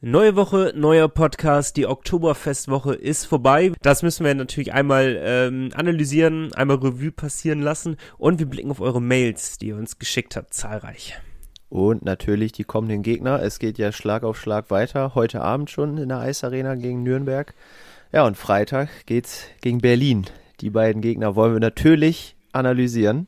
Neue Woche, neuer Podcast. Die Oktoberfestwoche ist vorbei. Das müssen wir natürlich einmal ähm, analysieren, einmal Revue passieren lassen und wir blicken auf eure Mails, die ihr uns geschickt habt, zahlreich. Und natürlich die kommenden Gegner. Es geht ja Schlag auf Schlag weiter. Heute Abend schon in der Eisarena gegen Nürnberg. Ja, und Freitag geht's gegen Berlin. Die beiden Gegner wollen wir natürlich analysieren.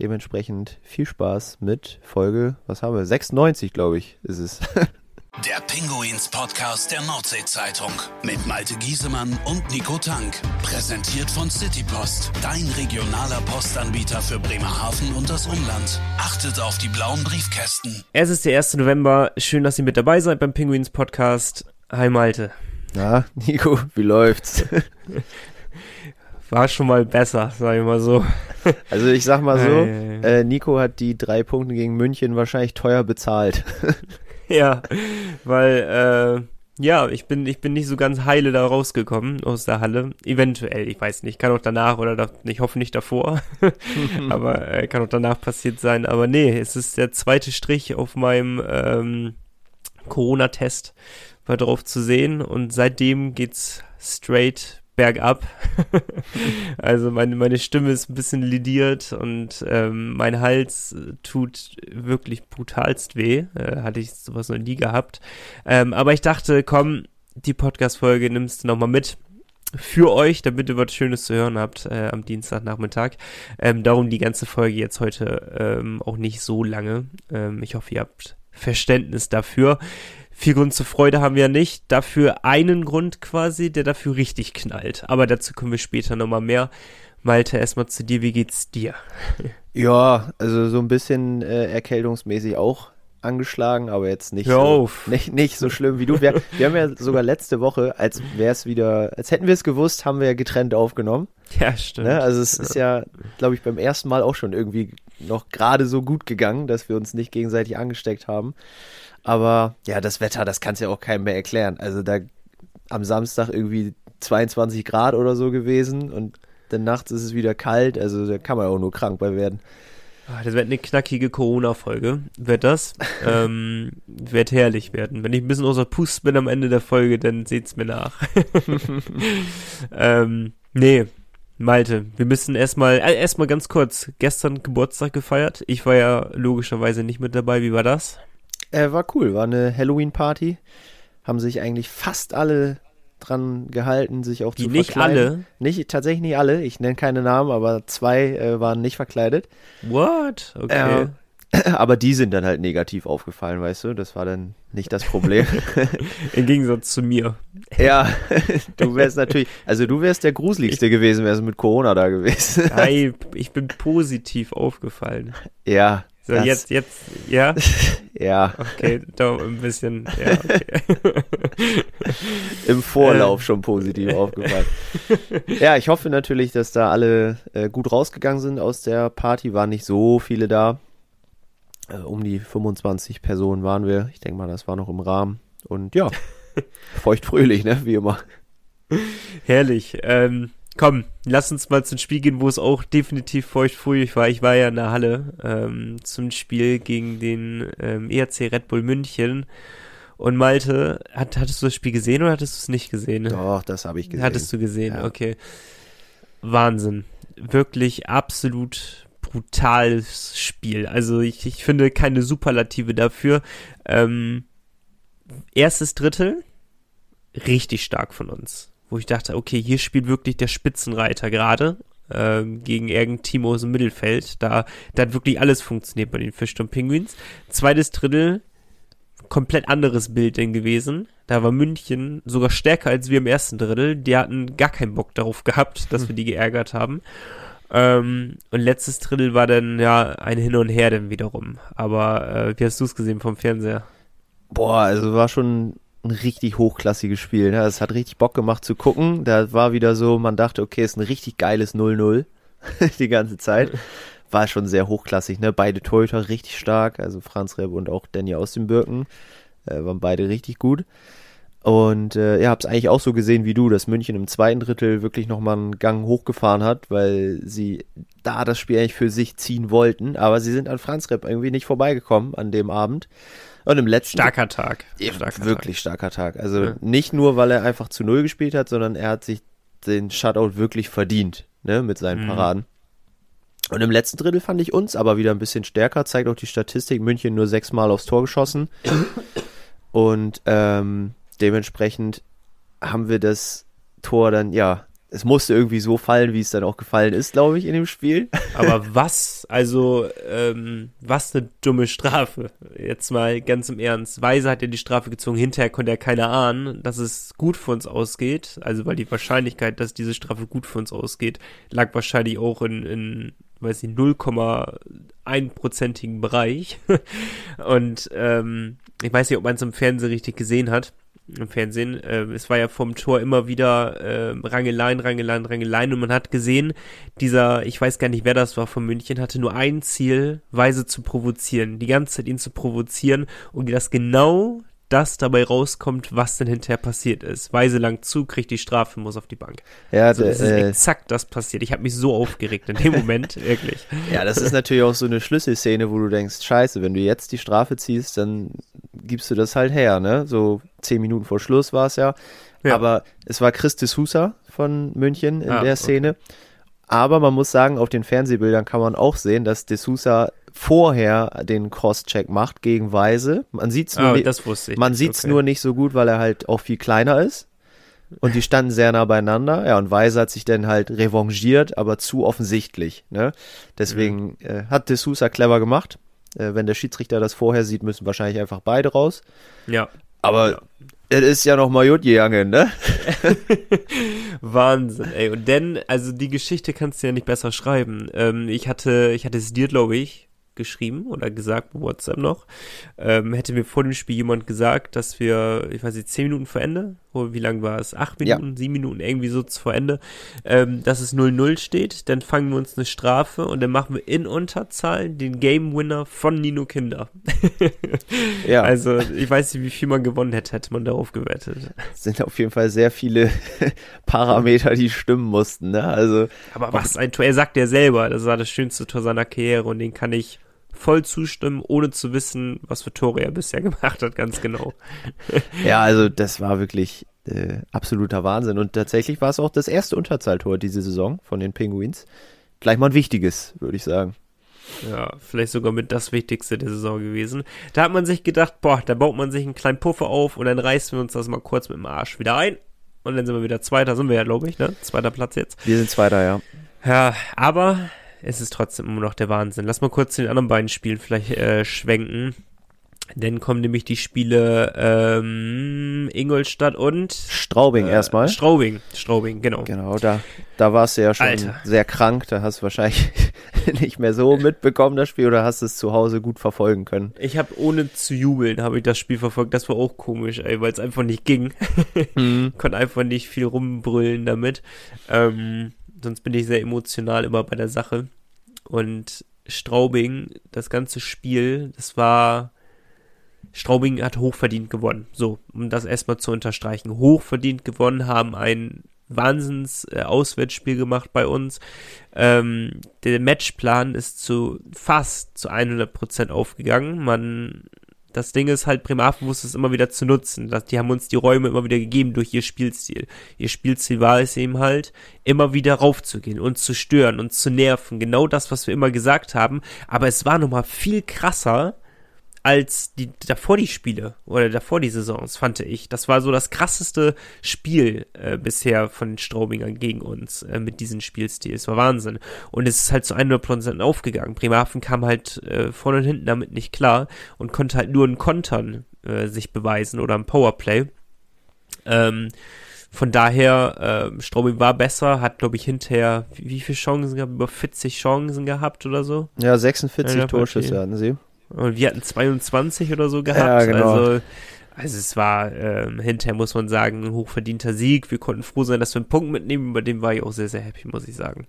Dementsprechend viel Spaß mit Folge, was haben wir? 96, glaube ich, ist es. Der Pinguins Podcast der Nordsee-Zeitung mit Malte Giesemann und Nico Tank. Präsentiert von Citypost, dein regionaler Postanbieter für Bremerhaven und das Umland. Achtet auf die blauen Briefkästen. Es ist der 1. November. Schön, dass ihr mit dabei seid beim Pinguins Podcast. Hi Malte. Na, Nico, wie läuft's? War schon mal besser, sag ich mal so. Also ich sag mal so, äh, Nico hat die drei Punkte gegen München wahrscheinlich teuer bezahlt. ja, weil, äh, ja, ich bin, ich bin nicht so ganz heile da rausgekommen aus der Halle. Eventuell, ich weiß nicht, kann auch danach oder da, ich hoffe nicht davor, aber äh, kann auch danach passiert sein. Aber nee, es ist der zweite Strich auf meinem ähm, Corona-Test war drauf zu sehen und seitdem geht's straight bergab. also meine, meine Stimme ist ein bisschen lidiert und ähm, mein Hals tut wirklich brutalst weh. Äh, hatte ich sowas noch nie gehabt. Ähm, aber ich dachte, komm, die Podcast-Folge nimmst du nochmal mit für euch, damit ihr was Schönes zu hören habt äh, am Dienstagnachmittag. Ähm, darum die ganze Folge jetzt heute ähm, auch nicht so lange. Ähm, ich hoffe, ihr habt Verständnis dafür. Viel Grund zur Freude haben wir ja nicht. Dafür einen Grund quasi, der dafür richtig knallt. Aber dazu kommen wir später nochmal mehr. Malte, erstmal zu dir, wie geht's dir? Ja, also so ein bisschen äh, erkältungsmäßig auch angeschlagen, aber jetzt nicht, so, nicht, nicht so schlimm wie du. Wir, wir haben ja sogar letzte Woche, als wäre es wieder, als hätten wir es gewusst, haben wir ja getrennt aufgenommen. Ja, stimmt. Ne? Also es ist ja, glaube ich, beim ersten Mal auch schon irgendwie noch gerade so gut gegangen, dass wir uns nicht gegenseitig angesteckt haben. Aber ja, das Wetter, das kannst ja auch keinem mehr erklären. Also da am Samstag irgendwie 22 Grad oder so gewesen und dann nachts ist es wieder kalt. Also da kann man auch nur krank bei werden. Ah, das wird eine knackige Corona-Folge. Wird das? ähm, wird herrlich werden. Wenn ich ein bisschen außer Pust bin am Ende der Folge, dann seht's mir nach. ähm, nee, Malte, wir müssen erstmal, äh, erstmal ganz kurz, gestern Geburtstag gefeiert. Ich war ja logischerweise nicht mit dabei. Wie war das? Äh, war cool, war eine Halloween-Party. Haben sich eigentlich fast alle dran gehalten, sich auch Die zu nicht verkleiden. alle? Nicht, tatsächlich nicht alle. Ich nenne keine Namen, aber zwei äh, waren nicht verkleidet. What? Okay. Äh, aber die sind dann halt negativ aufgefallen, weißt du? Das war dann nicht das Problem. Im Gegensatz zu mir. ja, du wärst natürlich, also du wärst der gruseligste gewesen, wärst mit Corona da gewesen. Nein, ich bin positiv aufgefallen. ja. So, das- jetzt, jetzt, ja? Ja, Okay, doch ein bisschen, ja, okay. im. Vorlauf schon positiv aufgefallen. Ja, ich hoffe natürlich, dass da alle äh, gut rausgegangen sind aus der Party. Waren nicht so viele da. Äh, um die 25 Personen waren wir. Ich denke mal, das war noch im Rahmen. Und ja, feuchtfröhlich, ne? Wie immer. Herrlich. Ähm, komm, lass uns mal zum Spiel gehen, wo es auch definitiv feuchtfröhlich war. Ich war ja in der Halle ähm, zum Spiel gegen den ähm, ERC Red Bull München. Und Malte, hat, hattest du das Spiel gesehen oder hattest du es nicht gesehen? Doch, das habe ich gesehen. Hattest du gesehen, Ja. okay. Wahnsinn. Wirklich absolut brutales Spiel. Also ich, ich finde keine Superlative dafür. Ähm, erstes Drittel, richtig stark von uns. Wo ich dachte, okay, hier spielt wirklich der Spitzenreiter gerade ähm, gegen irgendein Team aus dem Mittelfeld. Da, da hat wirklich alles funktioniert bei den Fischturm Penguins. Zweites Drittel, komplett anderes Bild denn gewesen. Da war München sogar stärker als wir im ersten Drittel. Die hatten gar keinen Bock darauf gehabt, dass wir die geärgert haben. Ähm, und letztes Drittel war dann ja ein Hin und Her dann wiederum. Aber äh, wie hast du es gesehen vom Fernseher? Boah, also war schon ein richtig hochklassiges Spiel. Ne? Es hat richtig Bock gemacht zu gucken. Da war wieder so, man dachte, okay, ist ein richtig geiles 0-0 die ganze Zeit. War schon sehr hochklassig, ne? Beide Torhüter richtig stark, also Franz Reb und auch Danny aus den Birken äh, waren beide richtig gut. Und äh, ja, hab's eigentlich auch so gesehen wie du, dass München im zweiten Drittel wirklich nochmal einen Gang hochgefahren hat, weil sie da das Spiel eigentlich für sich ziehen wollten. Aber sie sind an Franz Repp irgendwie nicht vorbeigekommen an dem Abend. Und im letzten Starker Tag. Ja, Starker wirklich starker Tag. Also Ja. nicht nur, weil er einfach zu Null gespielt hat, sondern er hat sich den Shutout wirklich verdient, ne, mit seinen Mhm. Paraden. Und im letzten Drittel fand ich uns aber wieder ein bisschen stärker, zeigt auch die Statistik, München nur sechsmal aufs Tor geschossen. Und ähm, dementsprechend haben wir das Tor dann, ja, es musste irgendwie so fallen, wie es dann auch gefallen ist, glaube ich, in dem Spiel. Aber was, also, ähm, was eine dumme Strafe. Jetzt mal ganz im Ernst. Weise hat ja die Strafe gezogen, hinterher konnte er keiner ahnen, dass es gut für uns ausgeht. Also, weil die Wahrscheinlichkeit, dass diese Strafe gut für uns ausgeht, lag wahrscheinlich auch in, in weiß ich, 0,1-prozentigen Bereich. Und ähm, ich weiß nicht, ob man es im Fernsehen richtig gesehen hat. Im Fernsehen. Äh, es war ja vom Tor immer wieder äh, Rangeleien, Rangeleien, Rangeleien. Und man hat gesehen, dieser, ich weiß gar nicht, wer das war von München, hatte nur ein Ziel, Weise zu provozieren. Die ganze Zeit ihn zu provozieren und dass genau das dabei rauskommt, was denn hinterher passiert ist. Weise lang zu, kriegt die Strafe, muss auf die Bank. Ja, Also, das ist äh, exakt das passiert. Ich habe mich so aufgeregt in dem Moment, wirklich. Ja, das ist natürlich auch so eine Schlüsselszene, wo du denkst, scheiße, wenn du jetzt die Strafe ziehst, dann gibst du das halt her, ne? So zehn Minuten vor Schluss war es ja. Ja. Aber es war Chris de Sousa von München in Ah, der okay. Szene. Aber man muss sagen, auf den Fernsehbildern kann man auch sehen, dass de Sousa vorher den Cross-Check macht gegen Weise. Man nur, das wusste ich. man nicht. sieht's Okay. nur nicht so gut, weil er halt auch viel kleiner ist. Und die standen sehr nah beieinander. Ja, und Weise hat sich dann halt revanchiert, aber zu offensichtlich. Ne? Deswegen Mhm. äh, hat De Sousa clever gemacht. Äh, wenn der Schiedsrichter das vorher sieht, müssen wahrscheinlich einfach beide raus. Ja. Aber Ja. es ist ja noch mal gut gegangen, ne? Wahnsinn, ey. Und denn, also die Geschichte kannst du ja nicht besser schreiben. Ähm, ich hatte, ich hatte es dir, glaube ich, geschrieben oder gesagt, bei WhatsApp noch. Ähm, hätte mir vor dem Spiel jemand gesagt, dass wir, ich weiß nicht, zehn Minuten vor Ende, wie lang war es? Acht Ja. Minuten, sieben Minuten, irgendwie so vor Ende, ähm, dass es 0-0 steht, dann fangen wir uns eine Strafe und dann machen wir in Unterzahl den Game Winner von Nino Kinder. Ja, Also, ich weiß nicht, wie viel man gewonnen hätte, hätte man darauf gewettet. es sind auf jeden Fall sehr viele Parameter, die stimmen mussten, ne? Also, Aber was ein Tor, er sagt ja selber, das war das schönste Tor seiner Karriere und den kann ich voll zustimmen, ohne zu wissen, was für Tore er bisher gemacht hat, ganz genau. ja, also das war wirklich äh, absoluter Wahnsinn. Und tatsächlich war es auch das erste Unterzahltor diese Saison von den Penguins. Vielleicht mal ein wichtiges, würde ich sagen. Ja, vielleicht sogar mit das Wichtigste der Saison gewesen. Da hat man sich gedacht, boah, da baut man sich einen kleinen Puffer auf und dann reißen wir uns das mal kurz mit dem Arsch wieder ein. Und dann sind wir wieder Zweiter, sind wir ja, glaube ich, ne? Zweiter Platz jetzt. Wir sind Zweiter, ja. Ja, aber es ist trotzdem immer noch der Wahnsinn. Lass mal kurz zu den anderen beiden Spielen vielleicht äh, schwenken. Dann kommen nämlich die Spiele ähm, Ingolstadt und Straubing äh, erstmal. Straubing. Straubing, genau. Genau, da, da warst du ja schon Alter. sehr krank. Da hast du wahrscheinlich nicht mehr so mitbekommen, das Spiel, oder hast es zu Hause gut verfolgen können. Ich habe ohne zu jubeln, habe ich das Spiel verfolgt. Das war auch komisch, ey, weil es einfach nicht ging. Konnte einfach nicht viel rumbrüllen damit. Ähm, sonst bin ich sehr emotional immer bei der Sache. Und Straubing, das ganze Spiel, das war. Straubing hat hochverdient gewonnen. So, um das erstmal zu unterstreichen. Hochverdient gewonnen, haben ein Wahnsinns äh, gemacht bei uns. Ähm, der Matchplan ist zu fast zu 100% aufgegangen. Man, das Ding ist halt, Bremerhaven wusste es immer wieder zu nutzen. Das, die haben uns die Räume immer wieder gegeben durch ihr Spielstil. Ihr Spielstil war es eben halt, immer wieder raufzugehen und zu stören und zu nerven. Genau das, was wir immer gesagt haben. Aber es war nochmal viel krasser, als die davor die Spiele oder davor die Saisons, fand ich. Das war so das krasseste Spiel äh, bisher von den Straubingern gegen uns äh, mit diesem Spielstil. Es war Wahnsinn. Und es ist halt zu 100% aufgegangen. Bremerhaven kam halt äh, vorne und hinten damit nicht klar und konnte halt nur in Kontern äh, sich beweisen oder im Powerplay. Ähm, von daher, äh, Straubing war besser, hat, glaube ich, hinterher, wie, wie viele Chancen gehabt? Über 40 Chancen gehabt oder so? Ja, 46 Ja, Torschüsse hatten sie. Und wir hatten 22 oder so gehabt. Ja, genau. Also, also es war, ähm, hinterher muss man sagen, ein hochverdienter Sieg. Wir konnten froh sein, dass wir einen Punkt mitnehmen. Über den war ich auch sehr, sehr happy, muss ich sagen.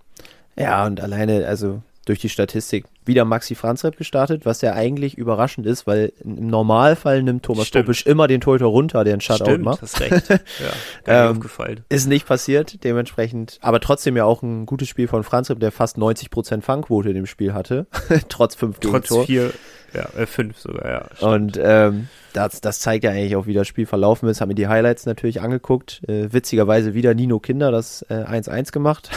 Ja, und alleine, also durch die Statistik wieder Maxi Franzrep gestartet, was ja eigentlich überraschend ist, weil im Normalfall nimmt Thomas Stimmt. Popisch immer den Torhüter runter, der einen Shutout Stimmt, macht. hast recht. Ja, Ähm, aufgefallen. Ist nicht passiert, dementsprechend, aber trotzdem ja auch ein gutes Spiel von Franzrep, der fast 90% Fangquote in dem Spiel hatte, trotz fünf Trotz Gegentor. vier, ja, äh, fünf sogar, ja. stimmt. Und ähm, das, das zeigt ja eigentlich auch, wie das Spiel verlaufen ist. Haben mir die Highlights natürlich angeguckt. Äh, witzigerweise wieder Nino Kinder das äh, 1-1 gemacht.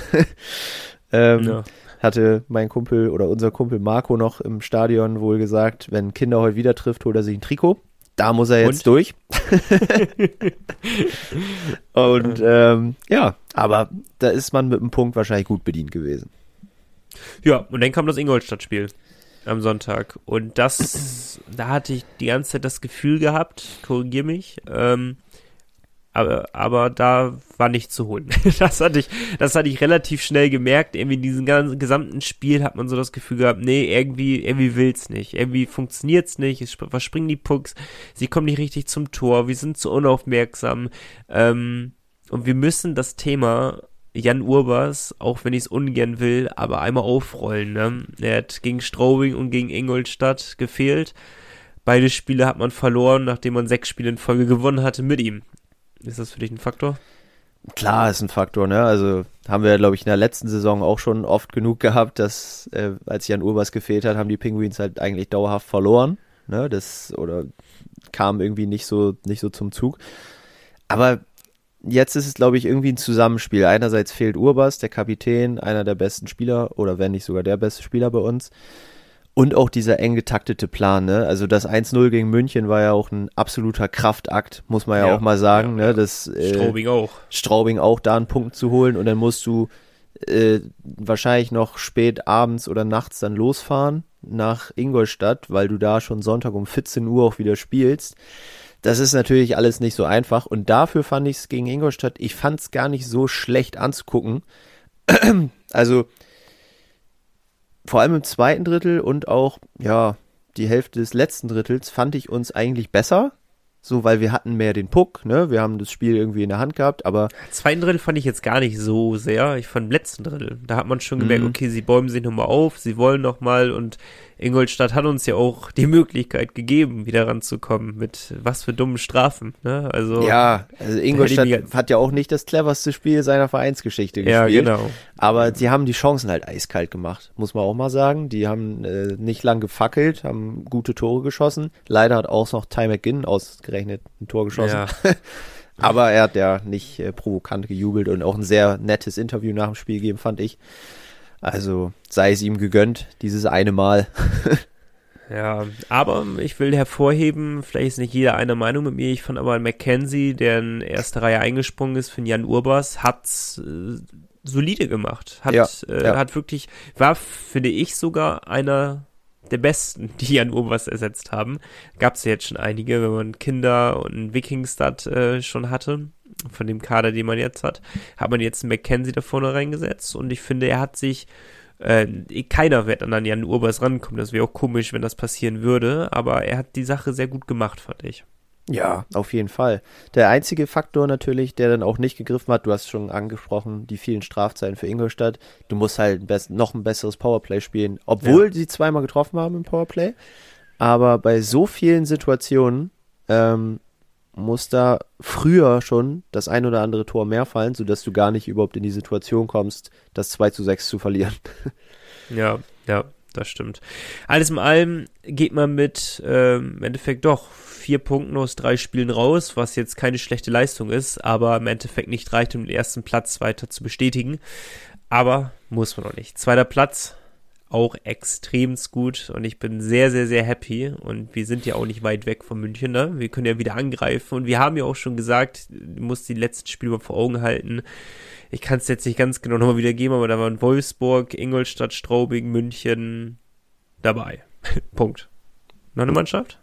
ähm, ja. Hatte mein Kumpel oder unser Kumpel Marco noch im Stadion wohl gesagt, wenn Kinder heute wieder trifft, holt er sich ein Trikot. Da muss er jetzt Und? durch. Und ähm, ja, aber da ist man mit dem Punkt wahrscheinlich gut bedient gewesen. Ja, und dann kam das Ingolstadt-Spiel am Sonntag. Und das, da hatte ich die ganze Zeit das Gefühl gehabt, korrigier mich, ähm, aber, aber da war nichts zu holen. Das hatte ich, das hatte ich relativ schnell gemerkt. Irgendwie in diesem ganzen gesamten Spiel hat man so das Gefühl gehabt, nee, irgendwie, irgendwie will's nicht. Irgendwie funktioniert's nicht. Es sp- verspringen die Pucks. Sie kommen nicht richtig zum Tor. Wir sind zu unaufmerksam. Ähm, und wir müssen das Thema Jan Urbas, auch wenn ich es ungern will, aber einmal aufrollen. Ne? Er hat gegen Straubing und gegen Ingolstadt gefehlt. Beide Spiele hat man verloren, nachdem man sechs Spiele in Folge gewonnen hatte mit ihm. Ist das für dich ein Faktor? Klar, ist ein Faktor, ne? Also haben wir, glaube ich, in der letzten Saison auch schon oft genug gehabt, dass äh, als Jan Urbas gefehlt hat, haben die Penguins halt eigentlich dauerhaft verloren. Ne? Das oder kam irgendwie nicht so nicht so zum Zug. Aber jetzt ist es, glaube ich, irgendwie ein Zusammenspiel. Einerseits fehlt Urbas, der Kapitän, einer der besten Spieler oder wenn nicht sogar der beste Spieler bei uns. Und auch dieser eng getaktete Plan, ne? Also das 1-0 gegen München war ja auch ein absoluter Kraftakt, muss man ja, Ja, auch mal sagen, ja, ne? Das, äh, Straubing auch. Straubing auch da einen Punkt zu holen und dann musst du äh, wahrscheinlich noch spät abends oder nachts dann losfahren nach Ingolstadt, weil du da schon Sonntag um 14 Uhr auch wieder spielst. Das ist natürlich alles nicht so einfach und dafür fand ich es gegen Ingolstadt, ich fand es gar nicht so schlecht anzugucken. also vor allem im zweiten Drittel und auch, ja, die Hälfte des letzten Drittels fand ich uns eigentlich besser. So, weil wir hatten mehr den Puck, ne? Wir haben das Spiel irgendwie in der Hand gehabt, aber Zweiten Drittel fand ich jetzt gar nicht so sehr. Ich fand im letzten Drittel. Da hat man schon gemerkt, Mhm. okay, sie bäumen sich nochmal auf, sie wollen nochmal und Ingolstadt hat uns ja auch die Möglichkeit gegeben, wieder ranzukommen mit was für dummen Strafen. Ne? Also ja, also Ingolstadt hat ja auch nicht das cleverste Spiel seiner Vereinsgeschichte ja, gespielt. genau. Aber sie haben die Chancen halt eiskalt gemacht, muss man auch mal sagen. Die haben äh, nicht lang gefackelt, haben gute Tore geschossen. Leider hat auch noch Ty McGinn ausgerechnet ein Tor geschossen. Ja. Aber er hat ja nicht äh, provokant gejubelt und auch ein sehr nettes Interview nach dem Spiel gegeben, fand ich. Also sei es ihm gegönnt, dieses eine Mal. Ja, aber ich will hervorheben, vielleicht ist nicht jeder einer Meinung mit mir, ich fand aber Mackenzie, der in erste Reihe eingesprungen ist für den Jan Urbas, hat's äh, solide gemacht. Hat, Ja, äh, ja. hat wirklich, war, finde ich, sogar einer der besten, die Jan Urbas ersetzt haben. Gab es ja jetzt schon einige, wenn man Kinder und einen Wikingstad äh, schon hatte, von dem Kader, den man jetzt hat, hat man jetzt einen Mackenzie da vorne reingesetzt und ich finde, er hat sich äh, keiner wird an Jan Urbas rankommen. Das wäre auch komisch, wenn das passieren würde. Aber er hat die Sache sehr gut gemacht, fand ich. Ja, auf jeden Fall. Der einzige Faktor natürlich, der dann auch nicht gegriffen hat, du hast schon angesprochen, die vielen Strafzeiten für Ingolstadt. Du musst halt noch ein besseres Powerplay spielen, obwohl sie zweimal getroffen haben im Powerplay. Aber bei so vielen Situationen ähm, muss da früher schon das ein oder andere Tor mehr fallen, sodass du gar nicht überhaupt in die Situation kommst, das 2 zu 6 zu verlieren. Ja, ja, das stimmt. Alles in allem geht man mit ähm, im Endeffekt doch vier Punkten aus drei Spielen raus, was jetzt keine schlechte Leistung ist, aber im Endeffekt nicht reicht, um den ersten Platz weiter zu bestätigen. Aber muss man noch nicht. Zweiter Platz, auch extremst gut und ich bin sehr, sehr, sehr happy und wir sind ja auch nicht weit weg von München, ne? Wir können ja wieder angreifen und wir haben ja auch schon gesagt, du musst die letzten Spiele mal vor Augen halten. Ich kann es jetzt nicht ganz genau nochmal wiedergeben, aber da waren Wolfsburg, Ingolstadt, Straubing, München dabei. Punkt. Noch eine Mannschaft?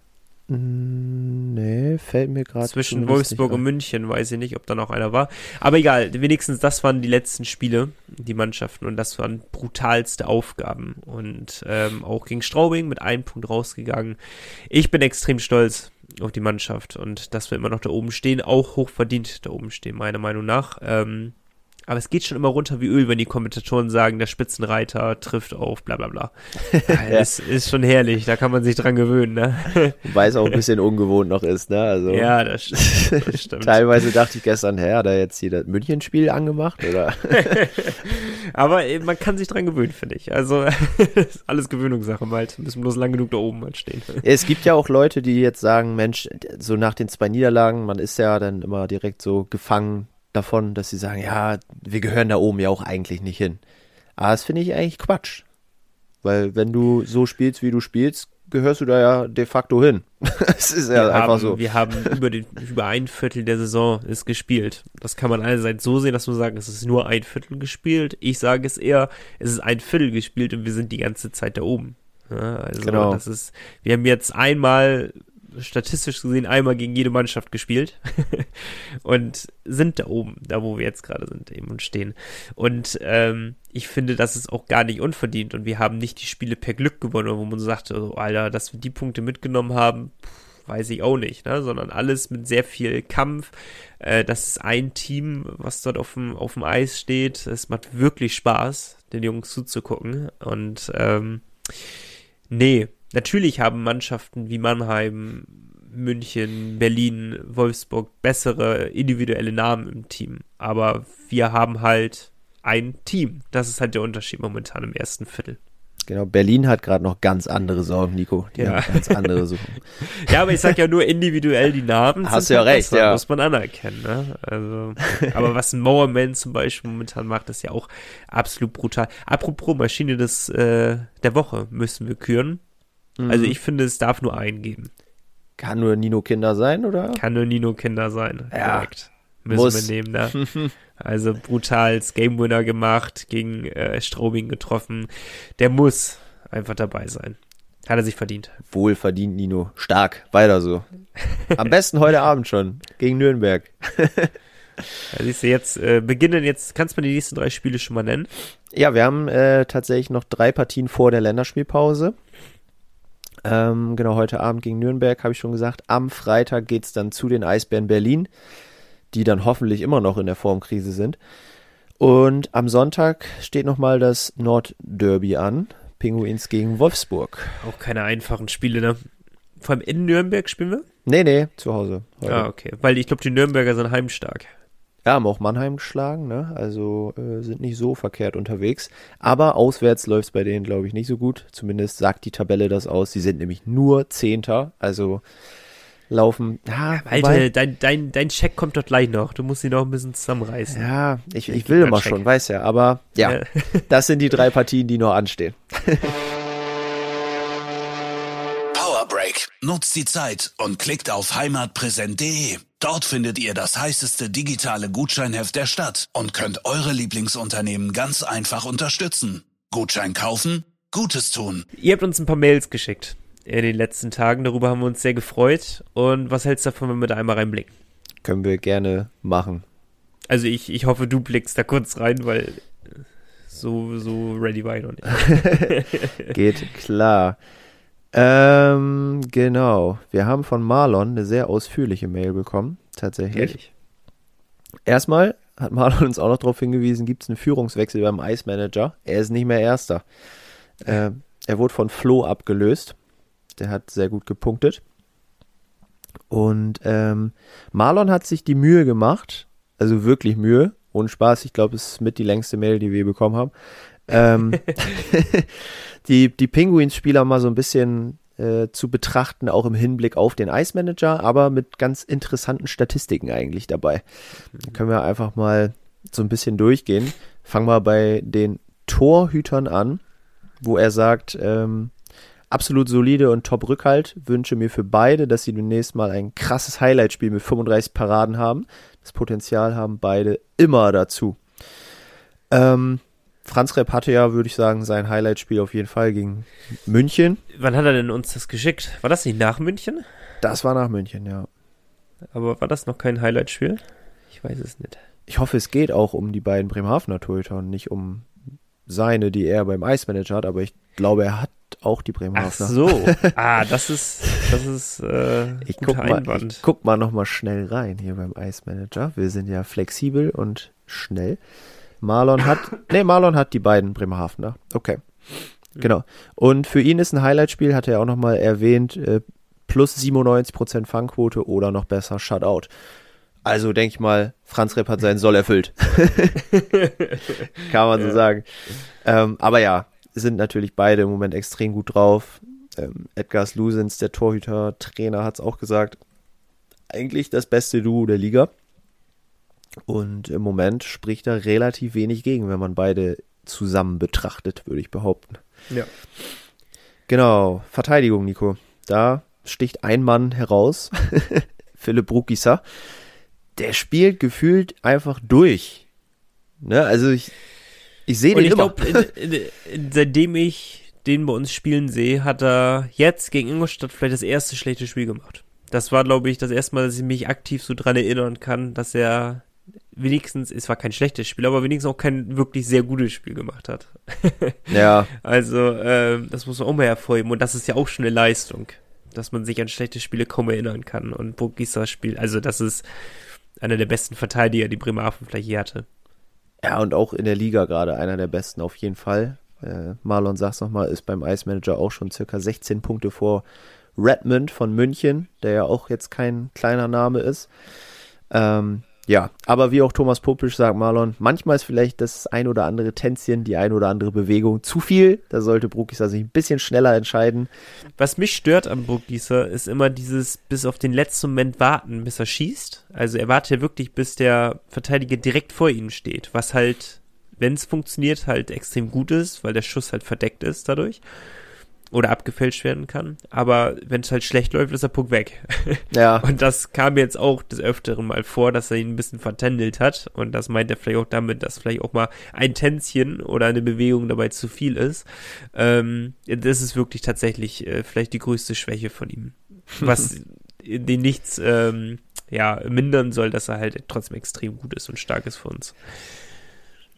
Mm, nee, fällt mir gerade Zwischen Wolfsburg und München weiß ich nicht, ob da noch einer war. Aber egal, wenigstens das waren die letzten Spiele, die Mannschaften, und das waren brutalste Aufgaben. Und ähm, auch gegen Straubing mit einem Punkt rausgegangen. Ich bin extrem stolz auf die Mannschaft und dass wir immer noch da oben stehen, auch hochverdient da oben stehen, meiner Meinung nach. Ähm, aber es geht schon immer runter wie Öl, wenn die Kommentatoren sagen, der Spitzenreiter trifft auf bla bla bla. Das ist schon herrlich, da kann man sich dran gewöhnen, ne? Wobei es auch ein bisschen ungewohnt noch ist, ne? Also Ja, das stimmt. Das stimmt. teilweise dachte ich gestern, hä, hat er jetzt hier das München-Spiel angemacht? Oder? Aber äh, man kann sich dran gewöhnen, finde ich. Also ist alles Gewöhnungssache, halt. Müssen bloß lang genug da oben halt stehen. es gibt ja auch Leute, die jetzt sagen, Mensch, so nach den zwei Niederlagen, man ist ja dann immer direkt so gefangen davon, dass sie sagen, ja, wir gehören da oben ja auch eigentlich nicht hin. Aber das finde ich eigentlich Quatsch. Weil wenn du so spielst, wie du spielst, gehörst du da ja de facto hin. Es ist ja wir einfach haben, so. Wir haben über, den, über ein Viertel der Saison ist gespielt. Das kann man einerseits so sehen, dass man sagen, es ist nur ein Viertel gespielt. Ich sage es eher, es ist ein Viertel gespielt und wir sind die ganze Zeit da oben. Ja, also Genau. das ist, wir haben jetzt einmal statistisch gesehen einmal gegen jede Mannschaft gespielt und sind da oben, da wo wir jetzt gerade sind eben und stehen. Und ähm, ich finde, das ist auch gar nicht unverdient und wir haben nicht die Spiele per Glück gewonnen, wo man sagt, oh, Alter, dass wir die Punkte mitgenommen haben, pff, weiß ich auch nicht, ne? sondern alles mit sehr viel Kampf. Äh, das ist ein Team, was dort auf dem, auf dem Eis steht. Es macht wirklich Spaß, den Jungs zuzugucken und ähm, Nee, natürlich haben Mannschaften wie Mannheim, München, Berlin, Wolfsburg bessere individuelle Namen im Team. Aber wir haben halt ein Team. Das ist halt der Unterschied momentan im ersten Viertel. Genau, Berlin hat gerade noch ganz andere Sorgen, Nico. Die Ja. ganz andere Sorgen. Ja, aber ich sag ja nur individuell die Namen. Hast du ja halt recht, besser, ja. Muss man anerkennen, ne? Also, aber was ein Mowerman zum Beispiel momentan macht, ist ja auch absolut brutal. Apropos Maschine des, äh, der Woche müssen wir küren. Also Mhm. ich finde, es darf nur einen geben. Kann nur Nino Kinder sein, oder? Kann nur Nino Kinder sein. Ja. Korrekt. Müssen Muss. wir nehmen, ne? Also brutal als Game Winner gemacht, gegen äh, Straubing getroffen. Der muss einfach dabei sein. Hat er sich verdient. Wohlverdient, Nino. Stark. Weiter so. Am besten heute Abend schon. Gegen Nürnberg. Da siehst du jetzt, äh, beginnen jetzt, kannst du mir die nächsten drei Spiele schon mal nennen? Ja, wir haben äh, tatsächlich noch drei Partien vor der Länderspielpause. Ähm, genau, heute Abend gegen Nürnberg, habe ich schon gesagt. Am Freitag geht's dann zu den Eisbären Berlin, die dann hoffentlich immer noch in der Formkrise sind. Und am Sonntag steht nochmal das Nordderby an. Pinguins gegen Wolfsburg. Auch keine einfachen Spiele, ne? Vor allem in Nürnberg spielen wir? Nee, nee, zu Hause. Heute. Ah, okay. Weil ich glaube, die Nürnberger sind heimstark. Ja, haben auch Mannheim geschlagen, ne? Also äh, sind nicht so verkehrt unterwegs. Aber auswärts läuft's bei denen, glaube ich, nicht so gut. Zumindest sagt die Tabelle das aus. Sie sind nämlich nur Zehnter. Also laufen. Ja, Alter, wobei- dein, dein, dein Check kommt doch gleich noch. Du musst ihn noch ein bisschen zusammenreißen. ja, ich, Ich will immer Check. schon, weiß ja. Aber ja, Ja. das sind die drei Partien, die noch anstehen. Power Break. Nutzt die Zeit und klickt auf heimatpräsent.de. Dort findet ihr das heißeste digitale Gutscheinheft der Stadt und könnt eure Lieblingsunternehmen ganz einfach unterstützen. Gutschein kaufen, Gutes tun. Ihr habt uns ein paar Mails geschickt in den letzten Tagen. Darüber haben wir uns sehr gefreut. Und was hältst du davon, wenn wir da einmal reinblicken? Können wir gerne machen. Also ich, ich hoffe, du blickst da kurz rein, weil so, so ready war ich noch nicht. Geht klar. Ähm, genau. Wir haben von Marlon eine sehr ausführliche Mail bekommen. Tatsächlich. Ehrlich. Erstmal hat Marlon uns auch noch darauf hingewiesen, gibt es einen Führungswechsel beim Ice Manager. Er ist nicht mehr Erster. Äh, er wurde von Flo abgelöst. Der hat sehr gut gepunktet. Und ähm, Marlon hat sich die Mühe gemacht, also wirklich Mühe, ohne Spaß, ich glaube, es ist mit die längste Mail, die wir bekommen haben. Ähm, die, die Penguins-Spieler mal so ein bisschen äh, zu betrachten, auch im Hinblick auf den Ice Manager, aber mit ganz interessanten Statistiken eigentlich dabei. Da können wir einfach mal so ein bisschen durchgehen. Fangen wir bei den Torhütern an, wo er sagt, ähm, absolut solide und top Rückhalt. Wünsche mir für beide, dass sie demnächst mal ein krasses Highlight-Spiel mit 35 Paraden haben. Das Potenzial haben beide immer dazu. Ähm, Franz Repp hatte ja, würde ich sagen, sein Highlight-Spiel auf jeden Fall gegen München. Wann hat er denn uns das geschickt? War das nicht nach München? Das war nach München, ja. Aber war das noch kein Highlight-Spiel? Ich weiß es nicht. Ich hoffe, es geht auch um die beiden Bremerhavener Torhüter und nicht um seine, die er beim Eismanager hat, aber ich glaube, er hat auch die Ach Bremerhavener. so. Ah, das ist, das ist, äh, Ich guck, mal, Einwand. ich guck mal noch mal schnell rein hier beim Ice Manager. Wir sind ja flexibel und schnell. Marlon hat, nee, Marlon hat die beiden Bremerhavener. Okay. Genau. Und für ihn ist ein Highlight-Spiel, hat er auch noch mal erwähnt, äh, plus 97% Fangquote oder noch besser Shutout. Also denke ich mal, Franz Repp hat seinen Soll erfüllt. Kann man so Ja. sagen. Ähm, aber ja, sind natürlich beide im Moment extrem gut drauf. Ähm, Edgar Lusens, der Torhüter, Trainer, hat es auch gesagt. Eigentlich das beste Duo der Liga. Und im Moment spricht da relativ wenig gegen, wenn man beide zusammen betrachtet, würde ich behaupten. Ja. Genau, Verteidigung, Nico. Da sticht ein Mann heraus, Philipp Brukisa. Der spielt gefühlt einfach durch. Ne, also ich, ich sehe den ich immer. glaube, seitdem ich den bei uns spielen sehe, hat er jetzt gegen Ingolstadt vielleicht das erste schlechte Spiel gemacht. Das war, glaube ich, das erste Mal, dass ich mich aktiv so dran erinnern kann, dass er wenigstens, es war kein schlechtes Spiel, aber wenigstens auch kein wirklich sehr gutes Spiel gemacht hat. ja, Also, ähm, das muss man auch mal hervorheben. Und das ist ja auch schon eine Leistung, dass man sich an schlechte Spiele kaum erinnern kann. Und Burgisa spielt, also das ist einer der besten Verteidiger, die Bremerhaven vielleicht je hatte. ja, und auch in der Liga gerade einer der besten auf jeden Fall. Äh, Marlon, sag's nochmal, ist beim Ice Manager auch schon circa 16 Punkte vor Redmond von München, der ja auch jetzt kein kleiner Name ist. Ähm, ja, aber wie auch Thomas Popisch sagt, Marlon, manchmal ist vielleicht das ein oder andere Tänzchen, die ein oder andere Bewegung zu viel. Da sollte Brukisa sich ein bisschen schneller entscheiden. Was mich stört am Burggießer ist immer dieses bis auf den letzten Moment warten, bis er schießt. Also er wartet ja wirklich, bis der Verteidiger direkt vor ihm steht, was halt, wenn es funktioniert, halt extrem gut ist, weil der Schuss halt verdeckt ist dadurch. Oder abgefälscht werden kann. Aber wenn es halt schlecht läuft, ist der Puck weg. Ja, Und das kam jetzt auch des Öfteren mal vor, dass er ihn ein bisschen vertändelt hat. Und das meint er vielleicht auch damit, dass vielleicht auch mal ein Tänzchen oder eine Bewegung dabei zu viel ist. Ähm, das ist wirklich tatsächlich äh, vielleicht die größte Schwäche von ihm. Was den nichts ähm, ja, mindern soll, dass er halt trotzdem extrem gut ist und stark ist für uns.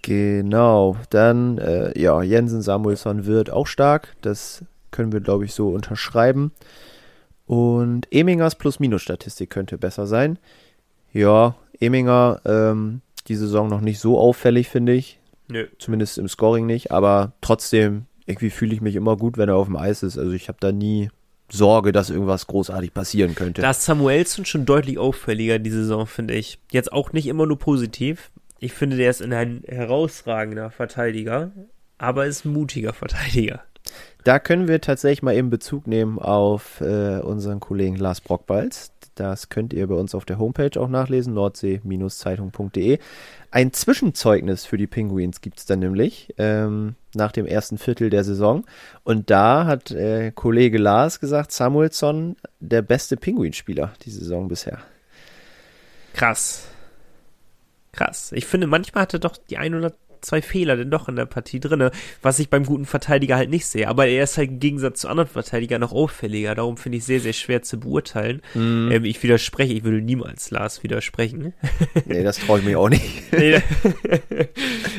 Genau, dann, äh, ja, Jensen Samuelsson wird auch stark. Das können wir, glaube ich, so unterschreiben. Und Emingers Plus-Minus-Statistik könnte besser sein. Ja, Eminger, ähm, die Saison noch nicht so auffällig, finde ich. Nö. Zumindest im Scoring nicht. Aber trotzdem, irgendwie fühle ich mich immer gut, wenn er auf dem Eis ist. Also ich habe da nie Sorge, dass irgendwas großartig passieren könnte. Da ist Samuelson schon deutlich auffälliger die Saison, finde ich. Jetzt auch nicht immer nur positiv. Ich finde, der ist ein herausragender Verteidiger, aber ist ein mutiger Verteidiger. Da können wir tatsächlich mal eben Bezug nehmen auf äh, unseren Kollegen Lars Brockbalz. Das könnt ihr bei uns auf der Homepage auch nachlesen, nordsee-zeitung.de. Ein Zwischenzeugnis für die Penguins gibt es dann nämlich ähm, nach dem ersten Viertel der Saison. Und da hat äh, Kollege Lars gesagt, Samuelsson der beste Pinguinspieler die Saison bisher. Krass. Krass. Ich finde, manchmal hat er doch die ein oder zwei Fehler denn doch in der Partie drinne, was ich beim guten Verteidiger halt nicht sehe. Aber er ist halt im Gegensatz zu anderen Verteidigern noch auffälliger. Darum finde ich sehr, sehr schwer zu beurteilen. Ähm, ich widerspreche, ich würde niemals Lars widersprechen. Nee, das traue ich mir auch nicht.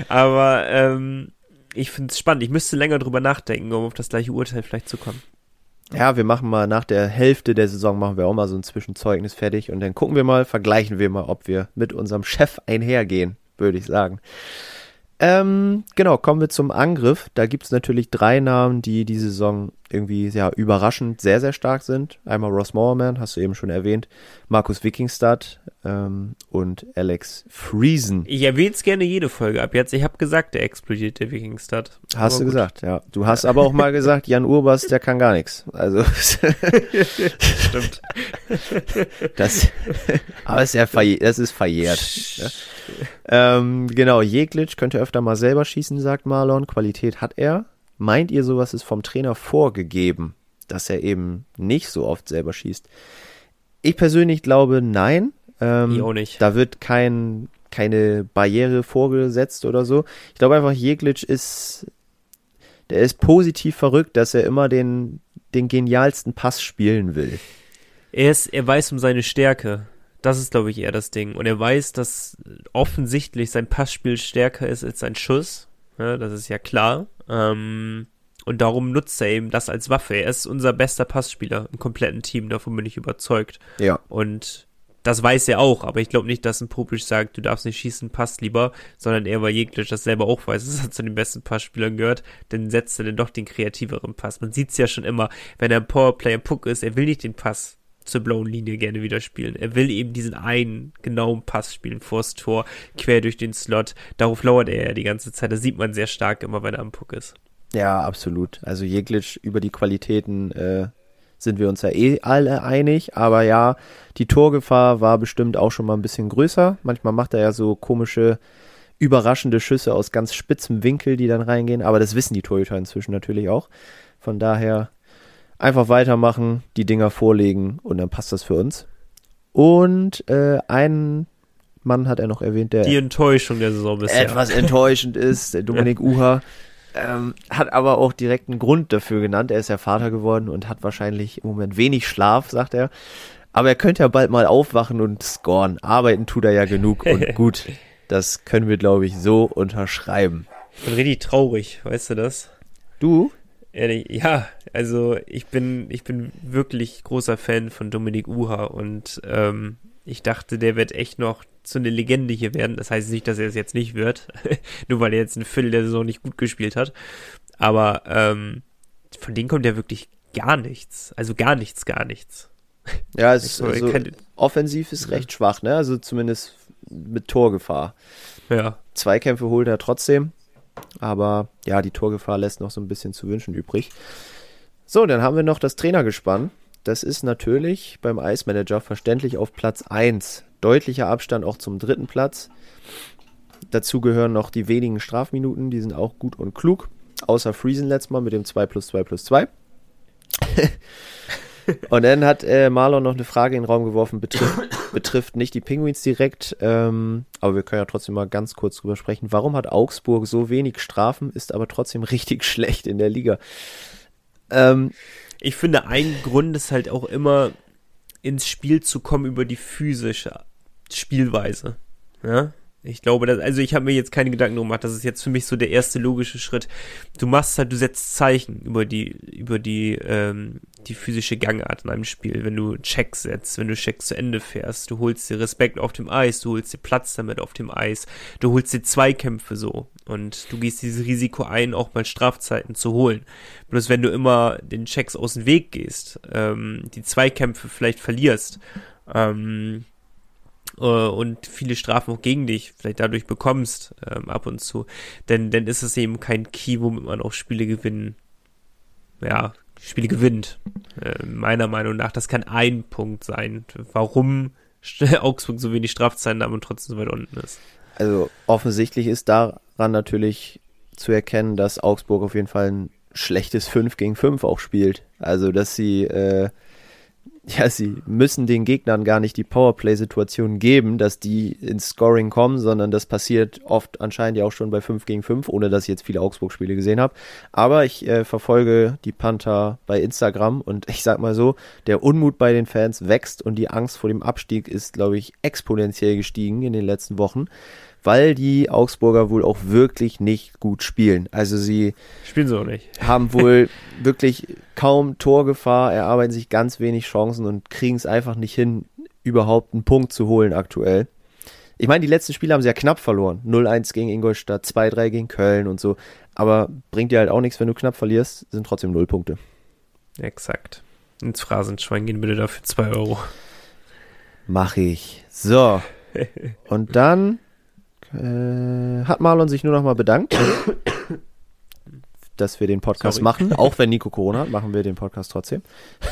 Aber ähm, ich finde es spannend. Ich müsste länger drüber nachdenken, um auf das gleiche Urteil vielleicht zu kommen. Ja, wir machen mal nach der Hälfte der Saison machen wir auch mal so ein Zwischenzeugnis fertig und dann gucken wir mal, vergleichen wir mal, ob wir mit unserem Chef einhergehen, würde ich sagen. Ähm, genau, kommen wir zum Angriff. Da gibt es natürlich drei Namen, die die Saison irgendwie ja überraschend sehr, sehr stark sind. Einmal Ross Mowerman, hast du eben schon erwähnt, Markus Wikingstad ähm, und Alex Friesen. Ich erwähne es gerne jede Folge ab jetzt. Ich habe gesagt, der explodiert, der Wikingstad. Hast Aber du gut. gesagt, ja. Du hast aber auch mal gesagt, Jan Urbas, der kann gar nichts. Also Stimmt. Das, aber ist ja verjährt, das ist verjährt. ne? Ähm, genau, Jeglitsch könnte öfter mal selber schießen, sagt Marlon. Qualität hat er. Meint ihr, sowas ist vom Trainer vorgegeben, dass er eben nicht so oft selber schießt? Ich persönlich glaube, nein. Ähm, Ich auch nicht. Da wird kein, keine Barriere vorgesetzt oder so. Ich glaube einfach, Jeglitsch ist, der ist positiv verrückt, dass er immer den, den genialsten Pass spielen will. Er, ist, er weiß um seine Stärke. Das ist, glaube ich, eher das Ding. Und er weiß, dass offensichtlich sein Passspiel stärker ist als sein Schuss. Ja, das ist ja klar. Ähm, Und darum nutzt er eben das als Waffe. Er ist unser bester Passspieler im kompletten Team, davon bin ich überzeugt. Ja. Und das weiß er auch, aber ich glaube nicht, dass ein Popisch sagt, du darfst nicht schießen, passt lieber, sondern er, weil Jeglic das selber auch weiß, dass er zu den besten Passspielern gehört, dann setzt er dann doch den kreativeren Pass. Man sieht es ja schon immer, wenn er ein Powerplayer Puck ist, er will nicht den Pass zur blauen Linie gerne wieder spielen. Er will eben diesen einen genauen Pass spielen, vors Tor, quer durch den Slot. Darauf lauert er ja die ganze Zeit. Das sieht man sehr stark immer, wenn er am Puck ist. Ja, absolut. Also Jeglic über die Qualitäten äh, sind wir uns ja eh alle einig. Aber ja, die Torgefahr war bestimmt auch schon mal ein bisschen größer. Manchmal macht er ja so komische, überraschende Schüsse aus ganz spitzem Winkel, die dann reingehen. Aber das wissen die Torhüter inzwischen natürlich auch. Von daher einfach weitermachen, die Dinger vorlegen und dann passt das für uns. Und äh, einen Mann hat er noch erwähnt, der die Enttäuschung der Saison bisher. etwas enttäuschend ist, der Dominik Uha. Ähm, hat aber auch direkt einen Grund dafür genannt. Er ist ja Vater geworden und hat wahrscheinlich im Moment wenig Schlaf, sagt er. Aber er könnte ja bald mal aufwachen und scoren. Arbeiten tut er ja genug und gut. Das können wir, glaube ich, so unterschreiben. Ich bin richtig traurig, weißt du das? Du? Ehrlich, ja, also ich bin, ich bin wirklich großer Fan von Dominik Uha und ähm, ich dachte, der wird echt noch zu einer Legende hier werden. Das heißt nicht, dass er es jetzt nicht wird, nur weil er jetzt ein Viertel der Saison nicht gut gespielt hat. Aber ähm, von denen kommt ja wirklich gar nichts. Also gar nichts, gar nichts. Ja, es ist also, keine, offensiv ist recht schwach, ne? Also zumindest mit Torgefahr. Ja. Zweikämpfe holt er trotzdem. Aber ja, die Torgefahr lässt noch so ein bisschen zu wünschen übrig. So, dann haben wir noch das Trainergespann. Das ist natürlich beim Ice Manager verständlich auf Platz 1. Deutlicher Abstand auch zum dritten Platz. Dazu gehören noch die wenigen Strafminuten, die sind auch gut und klug. Außer Friesen letztes Mal mit dem 2 plus 2 plus 2. und dann hat äh, Marlon noch eine Frage in den Raum geworfen, betrifft, betrifft nicht die Penguins direkt, ähm, aber wir können ja trotzdem mal ganz kurz drüber sprechen. Warum hat Augsburg so wenig Strafen, ist aber trotzdem richtig schlecht in der Liga? Ähm, ich finde, ein Grund ist halt auch immer ins Spiel zu kommen über die physische Spielweise. Ja? Ich glaube, dass, also ich habe mir jetzt keine Gedanken gemacht. Das ist jetzt für mich so der erste logische Schritt. Du machst halt, du setzt Zeichen über die, über die, ähm, die physische Gangart in einem Spiel. Wenn du Checks setzt, wenn du Checks zu Ende fährst, du holst dir Respekt auf dem Eis, du holst dir Platz damit auf dem Eis, du holst dir Zweikämpfe so und du gehst dieses Risiko ein, auch mal Strafzeiten zu holen. Bloß wenn du immer den Checks aus dem Weg gehst, ähm, die Zweikämpfe vielleicht verlierst, ähm, äh, und viele Strafen auch gegen dich vielleicht dadurch bekommst, ähm, ab und zu, denn dann ist es eben kein Key, womit man auch Spiele gewinnen, ja, Spiele gewinnt. Äh, meiner Meinung nach, das kann ein Punkt sein, warum Augsburg so wenig Strafzeiten haben und trotzdem so weit unten ist. Also offensichtlich ist daran natürlich zu erkennen, dass Augsburg auf jeden Fall ein schlechtes 5 gegen 5 auch spielt. Also dass sie äh, ja, sie müssen den Gegnern gar nicht die Powerplay-Situation geben, dass die ins Scoring kommen, sondern das passiert oft anscheinend ja auch schon bei 5 gegen 5, ohne dass ich jetzt viele Augsburg-Spiele gesehen habe. Aber ich äh, verfolge die Panther bei Instagram und ich sag mal so, der Unmut bei den Fans wächst und die Angst vor dem Abstieg ist, glaube ich, exponentiell gestiegen in den letzten Wochen weil die Augsburger wohl auch wirklich nicht gut spielen. Also sie spielen so nicht. haben wohl wirklich kaum Torgefahr, erarbeiten sich ganz wenig Chancen und kriegen es einfach nicht hin, überhaupt einen Punkt zu holen aktuell. Ich meine, die letzten Spiele haben sie ja knapp verloren. 0-1 gegen Ingolstadt, 2-3 gegen Köln und so. Aber bringt dir halt auch nichts, wenn du knapp verlierst, sind trotzdem null Punkte. Exakt. Ins Phrasenschwein gehen bitte dafür 2 Euro. Mach ich. So. Und dann äh, hat Marlon sich nur noch mal bedankt, dass wir den Podcast Sorry. machen. Auch wenn Nico Corona hat, machen wir den Podcast trotzdem.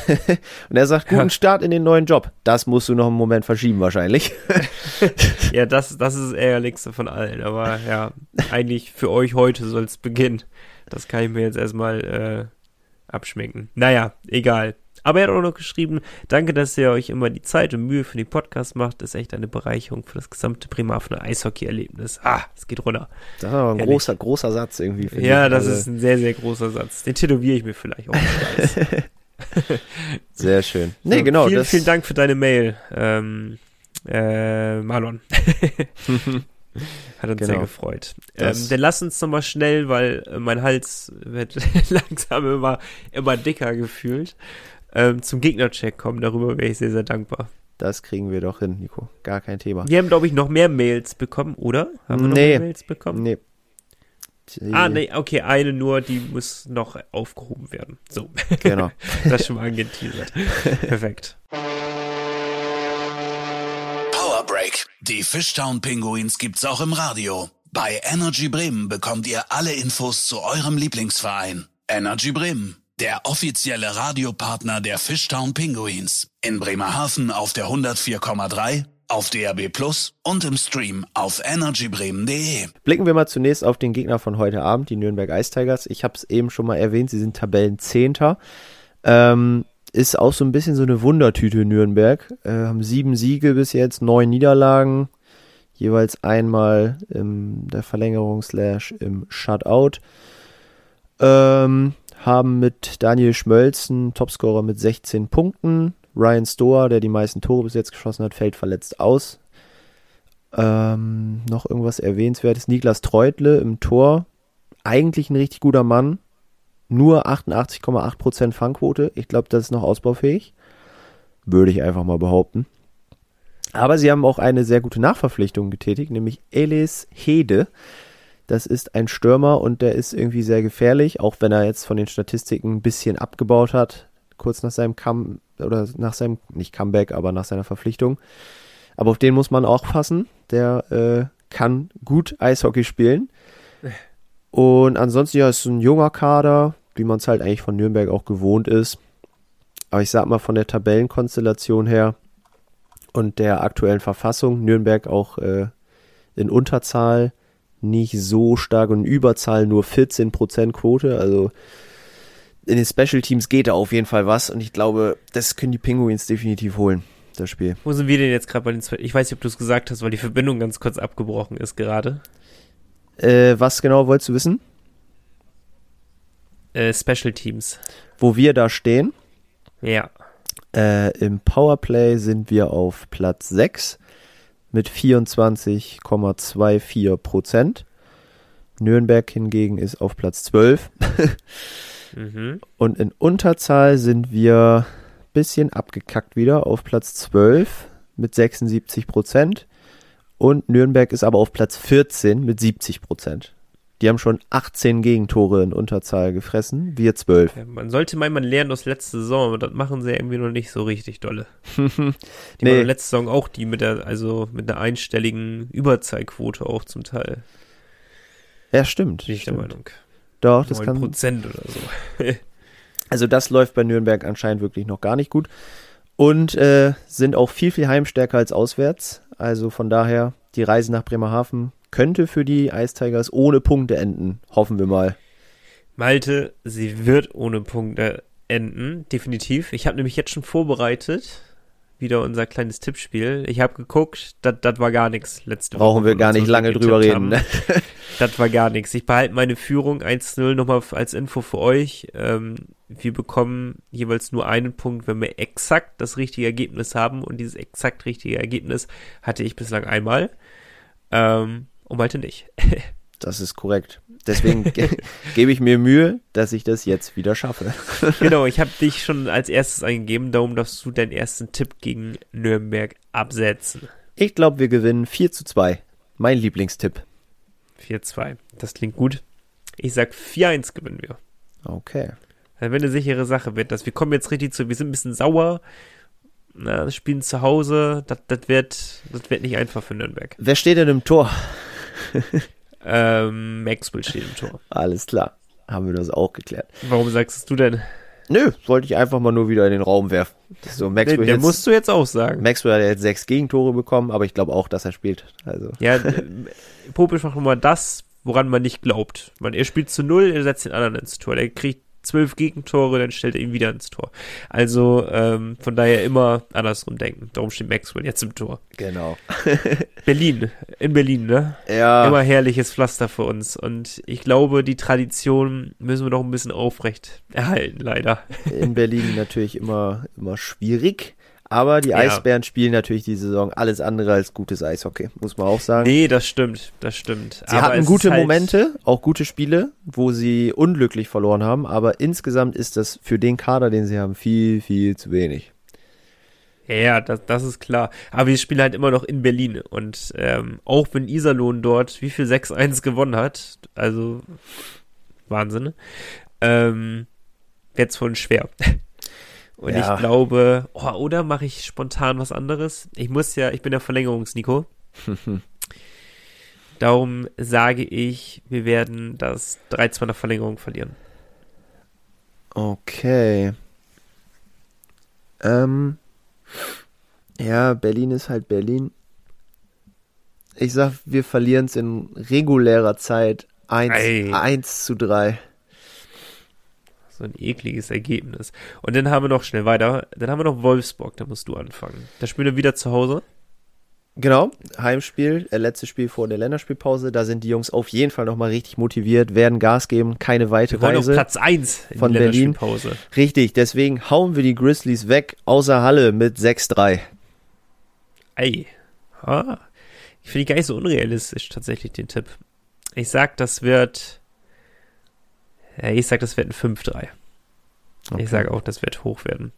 und er sagt, guten Start in den neuen Job. Das musst du noch einen Moment verschieben wahrscheinlich. ja, das, das ist das Ärgerlichste von allen. Aber ja, eigentlich für euch heute soll es beginnen. Das kann ich mir jetzt erstmal äh, abschminken. Naja, egal. Aber er hat auch noch geschrieben, danke, dass ihr euch immer die Zeit und Mühe für den Podcast macht. Das ist echt eine Bereicherung für das gesamte Bremerhavener Eishockey-Erlebnis. Ah, es geht runter. Das ist aber ein großer, großer Satz irgendwie. Ja, das also. ist ein sehr, sehr großer Satz. Den tätowiere ich mir vielleicht auch. sehr schön. Nee, so, genau. Vielen, vielen Dank für deine Mail, ähm, äh, Marlon. Hat uns Genau. sehr gefreut. Ähm, dann lass uns nochmal schnell, weil äh, mein Hals wird langsam immer, immer dicker gefühlt, ähm, zum Gegnercheck kommen. Darüber wäre ich sehr, sehr dankbar. Das kriegen wir doch hin, Nico. Gar kein Thema. Wir haben, glaube ich, noch mehr Mails bekommen, oder? Haben wir noch Nee. mehr Mails bekommen? Nee. Die- Ah, nee, okay, eine nur, die muss noch aufgehoben werden. So, Genau. das schon mal angeteasert. Perfekt. Power Break. Die Fishtown Pinguins gibt's auch im Radio. Bei Energy Bremen bekommt ihr alle Infos zu eurem Lieblingsverein. Energy Bremen, der offizielle Radiopartner der Fishtown Pinguins. In Bremerhaven auf der 104,3, auf DRB Plus und im Stream auf energybremen.de. Blicken wir mal zunächst auf den Gegner von heute Abend, die Nürnberg Ice Tigers. Ich habe es eben schon mal erwähnt, sie sind Tabellenzehnter. Ähm, ist auch so ein bisschen so eine Wundertüte Nürnberg. Äh, haben sieben Siege bis jetzt, neun Niederlagen, jeweils einmal in der Verlängerung slash im Shutout. Ähm, haben mit Daniel Schmölzen, Topscorer mit 16 Punkten. Ryan Stoer, der die meisten Tore bis jetzt geschossen hat, fällt verletzt aus. Ähm, noch irgendwas erwähnenswertes. Niklas Treutle im Tor. Eigentlich ein richtig guter Mann. Nur 88,8% Fangquote. Ich glaube, das ist noch ausbaufähig. Würde ich einfach mal behaupten. Aber sie haben auch eine sehr gute Nachverpflichtung getätigt, nämlich Elis Hede. Das ist ein Stürmer und der ist irgendwie sehr gefährlich, auch wenn er jetzt von den Statistiken ein bisschen abgebaut hat, kurz nach seinem Come oder nach seinem, nicht Comeback, aber nach seiner Verpflichtung. Aber auf den muss man auch passen. Der äh, kann gut Eishockey spielen. Und ansonsten, ja, ist ein junger Kader, wie man es halt eigentlich von Nürnberg auch gewohnt ist. Aber ich sag mal, von der Tabellenkonstellation her und der aktuellen Verfassung, Nürnberg auch äh, in Unterzahl nicht so stark und Überzahl nur 14% Quote. Also in den Special Teams geht da auf jeden Fall was und ich glaube, das können die Penguins definitiv holen, das Spiel. Wo sind wir denn jetzt gerade bei den? Ich weiß nicht, ob du es gesagt hast, weil die Verbindung ganz kurz abgebrochen ist gerade. Äh, was genau wolltest du wissen? Äh, Special Teams. Wo wir da stehen? Ja. Äh, Im Powerplay sind wir auf Platz 6 mit 24,24 Prozent. Nürnberg hingegen ist auf Platz 12. Mhm. Und in Unterzahl sind wir bisschen abgekackt wieder auf Platz 12 mit 76 Prozent. Und Nürnberg ist aber auf Platz 14 mit 70 Prozent. Die haben schon 18 Gegentore in Unterzahl gefressen, wir 12. Ja, man sollte meinen, man lernt aus letzter Saison, aber das machen sie irgendwie noch nicht so richtig dolle. Die Nee. waren letzte Saison auch die mit der, also mit einer einstelligen Überzahlquote auch zum Teil. Ja, stimmt. Bin ich der stimmt. Meinung. Doch, das 9 kann. Prozent oder so. Also das läuft bei Nürnberg anscheinend wirklich noch gar nicht gut. Und äh, sind auch viel, viel heimstärker als auswärts. Also von daher, die Reise nach Bremerhaven könnte für die Ice Tigers ohne Punkte enden. Hoffen wir mal. Malte, sie wird ohne Punkte enden, definitiv. Ich habe nämlich jetzt schon vorbereitet, wieder unser kleines Tippspiel. Ich habe geguckt, das war gar nichts letzte Brauchen Woche. wir von gar nicht wir lange drüber reden. Ne? Das war gar nichts. Ich behalte meine Führung 1-0 nochmal als Info für euch. Ähm, wir bekommen jeweils nur einen Punkt, wenn wir exakt das richtige Ergebnis haben. Und dieses exakt richtige Ergebnis hatte ich bislang einmal. Ähm, und Malte nicht. Das ist korrekt. Deswegen ge gebe ich mir Mühe, dass ich das jetzt wieder schaffe. genau, ich habe dich schon als erstes eingegeben. Darum darfst du deinen ersten Tipp gegen Nürnberg absetzen. Ich glaube, wir gewinnen 4 zu 2. Mein Lieblingstipp. 4-2. Das klingt gut. Ich sag 4-1 gewinnen wir. Okay. Das wäre eine sichere Sache wird das. Wir kommen jetzt richtig zu, wir sind ein bisschen sauer. Na, Spielen zu Hause, das, das, wird, das wird nicht einfach für Nürnberg. Wer steht denn im Tor? Ähm, Maxwell steht im Tor. Alles klar. Haben wir das auch geklärt. Warum sagst du denn? Nö, wollte ich einfach mal nur wieder in den Raum werfen. So, Nee, Maxwell, der jetzt, musst du jetzt auch sagen. Maxwell hat jetzt sechs Gegentore bekommen, aber ich glaube auch, dass er spielt. Also, Ja, äh, Popisch macht nochmal das, woran man nicht glaubt. Man, er spielt zu null, er setzt den anderen ins Tor. Der kriegt zwölf Gegentore, dann stellt er ihn wieder ins Tor. Also ähm, von daher immer andersrum denken. Darum steht Maxwell jetzt im Tor. genau. Berlin, in Berlin, ne? Ja, Immer herrliches Pflaster für uns. Und ich glaube, die Tradition müssen wir noch ein bisschen aufrecht erhalten, leider. in Berlin natürlich immer, immer schwierig. Aber die Ja. Eisbären spielen natürlich die Saison alles andere als gutes Eishockey, muss man auch sagen. Nee, das stimmt, das stimmt. Sie Aber hatten gute halt, Momente, auch gute Spiele, wo sie unglücklich verloren haben, aber insgesamt ist das für den Kader, den sie haben, viel, viel zu wenig. Ja, Ja, das, das ist klar. Aber wir spielen halt immer noch in Berlin. Und ähm, auch wenn Iserlohn dort wie viel 6-1 gewonnen hat, also Wahnsinn, ähm, wird's voll schwer. Und Ja. ich glaube, oh, oder mache ich spontan was anderes? Ich muss ja, ich bin der Verlängerungs-Nico. Darum sage ich, wir werden das 3-2 nach Verlängerung verlieren. Okay. Ähm, ja, Berlin ist halt Berlin. Ich sag, wir verlieren es in regulärer Zeit 1, Ei. 1 zu 3. So ein ekliges Ergebnis. Und dann haben wir noch schnell weiter. Dann haben wir noch Wolfsburg, da musst du anfangen. Da spielen wir wieder zu Hause. Genau, Heimspiel, äh, letztes Spiel vor der Länderspielpause. Da sind die Jungs auf jeden Fall nochmal richtig motiviert, werden Gas geben, keine weite Wir wollen auf Reise. Platz 1 in von Berlin. Richtig, deswegen hauen wir die Grizzlies weg, außer Halle mit 6-3. Ey. Ah. Ich finde die gar nicht so unrealistisch, tatsächlich, den Tipp. Ich sag, das wird. Ja, ich sag, das wird ein 5-3. Okay. Ich sage auch, das wird hoch werden.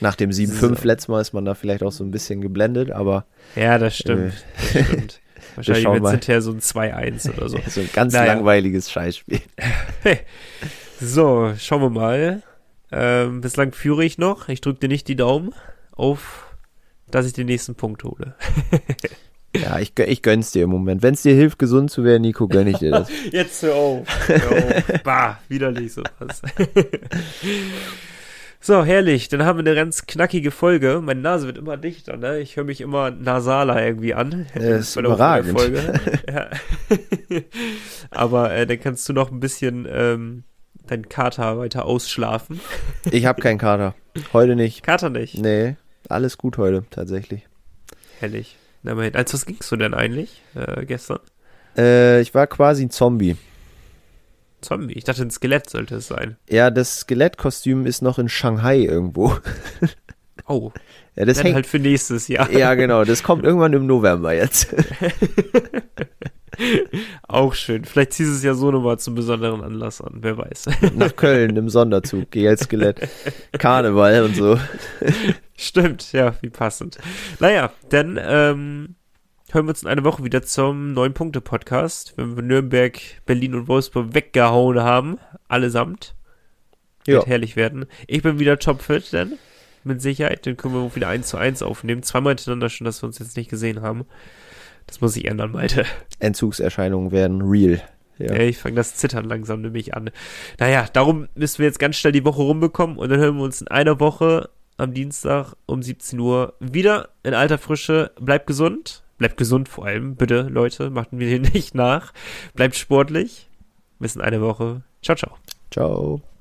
Nach dem 7-5 So. letztes Mal ist man da vielleicht auch so ein bisschen geblendet, aber Ja, das stimmt. Das stimmt. Wahrscheinlich wird es hinterher so ein 2-1 oder so. so ein ganz Naja. langweiliges Scheißspiel. So, schauen wir mal. Ähm, bislang führe ich noch. Ich drücke dir nicht die Daumen auf, dass ich den nächsten Punkt hole. Ja, ich, ich gönn's dir im Moment. Wenn es dir hilft, gesund zu werden, Nico, gönn ich dir das. Jetzt hör auf. Hör auf. bah, widerlich sowas. so, herrlich. Dann haben wir eine ganz knackige Folge. Meine Nase wird immer dichter, ne? Ich höre mich immer nasaler irgendwie an. Das ist überragend. Folge. ja. Aber äh, dann kannst du noch ein bisschen ähm, deinen Kater weiter ausschlafen. Ich habe keinen Kater. Heute nicht. Kater nicht. Nee, alles gut heute, tatsächlich. Herrlich. Immerhin. Als was gingst du denn eigentlich äh, gestern? Äh, ich war quasi ein Zombie. Zombie. Ich dachte, ein Skelett sollte es sein. Ja, das Skelettkostüm ist noch in Shanghai irgendwo. Oh, Ja, das dann hängt. halt für nächstes Jahr. Ja, genau, das kommt irgendwann im November jetzt. Auch schön. Vielleicht ziehst du es ja so nochmal zum besonderen Anlass an. Wer weiß. Nach Köln im Sonderzug. Geh als Skelett. Karneval und so. Stimmt, ja, wie passend. Naja, dann ähm, hören wir uns in einer Woche wieder zum neuen Punkte-Podcast, wenn wir Nürnberg, Berlin und Wolfsburg weggehauen haben. Allesamt. Ja. Wird herrlich werden. Ich bin wieder topfit, dann. Mit Sicherheit. Dann können wir auch wieder eins zu eins aufnehmen. Zweimal hintereinander schon, dass wir uns jetzt nicht gesehen haben. Das muss ich ändern, Malte. Entzugserscheinungen werden real. Ja. Ich fange das Zittern langsam nämlich an. Naja, darum müssen wir jetzt ganz schnell die Woche rumbekommen und dann hören wir uns in einer Woche am Dienstag um 17 Uhr wieder in alter Frische. Bleibt gesund. Bleibt gesund vor allem, bitte, Leute. Macht mir hier nicht nach. Bleibt sportlich. Bis in einer Woche. Ciao, ciao. Ciao.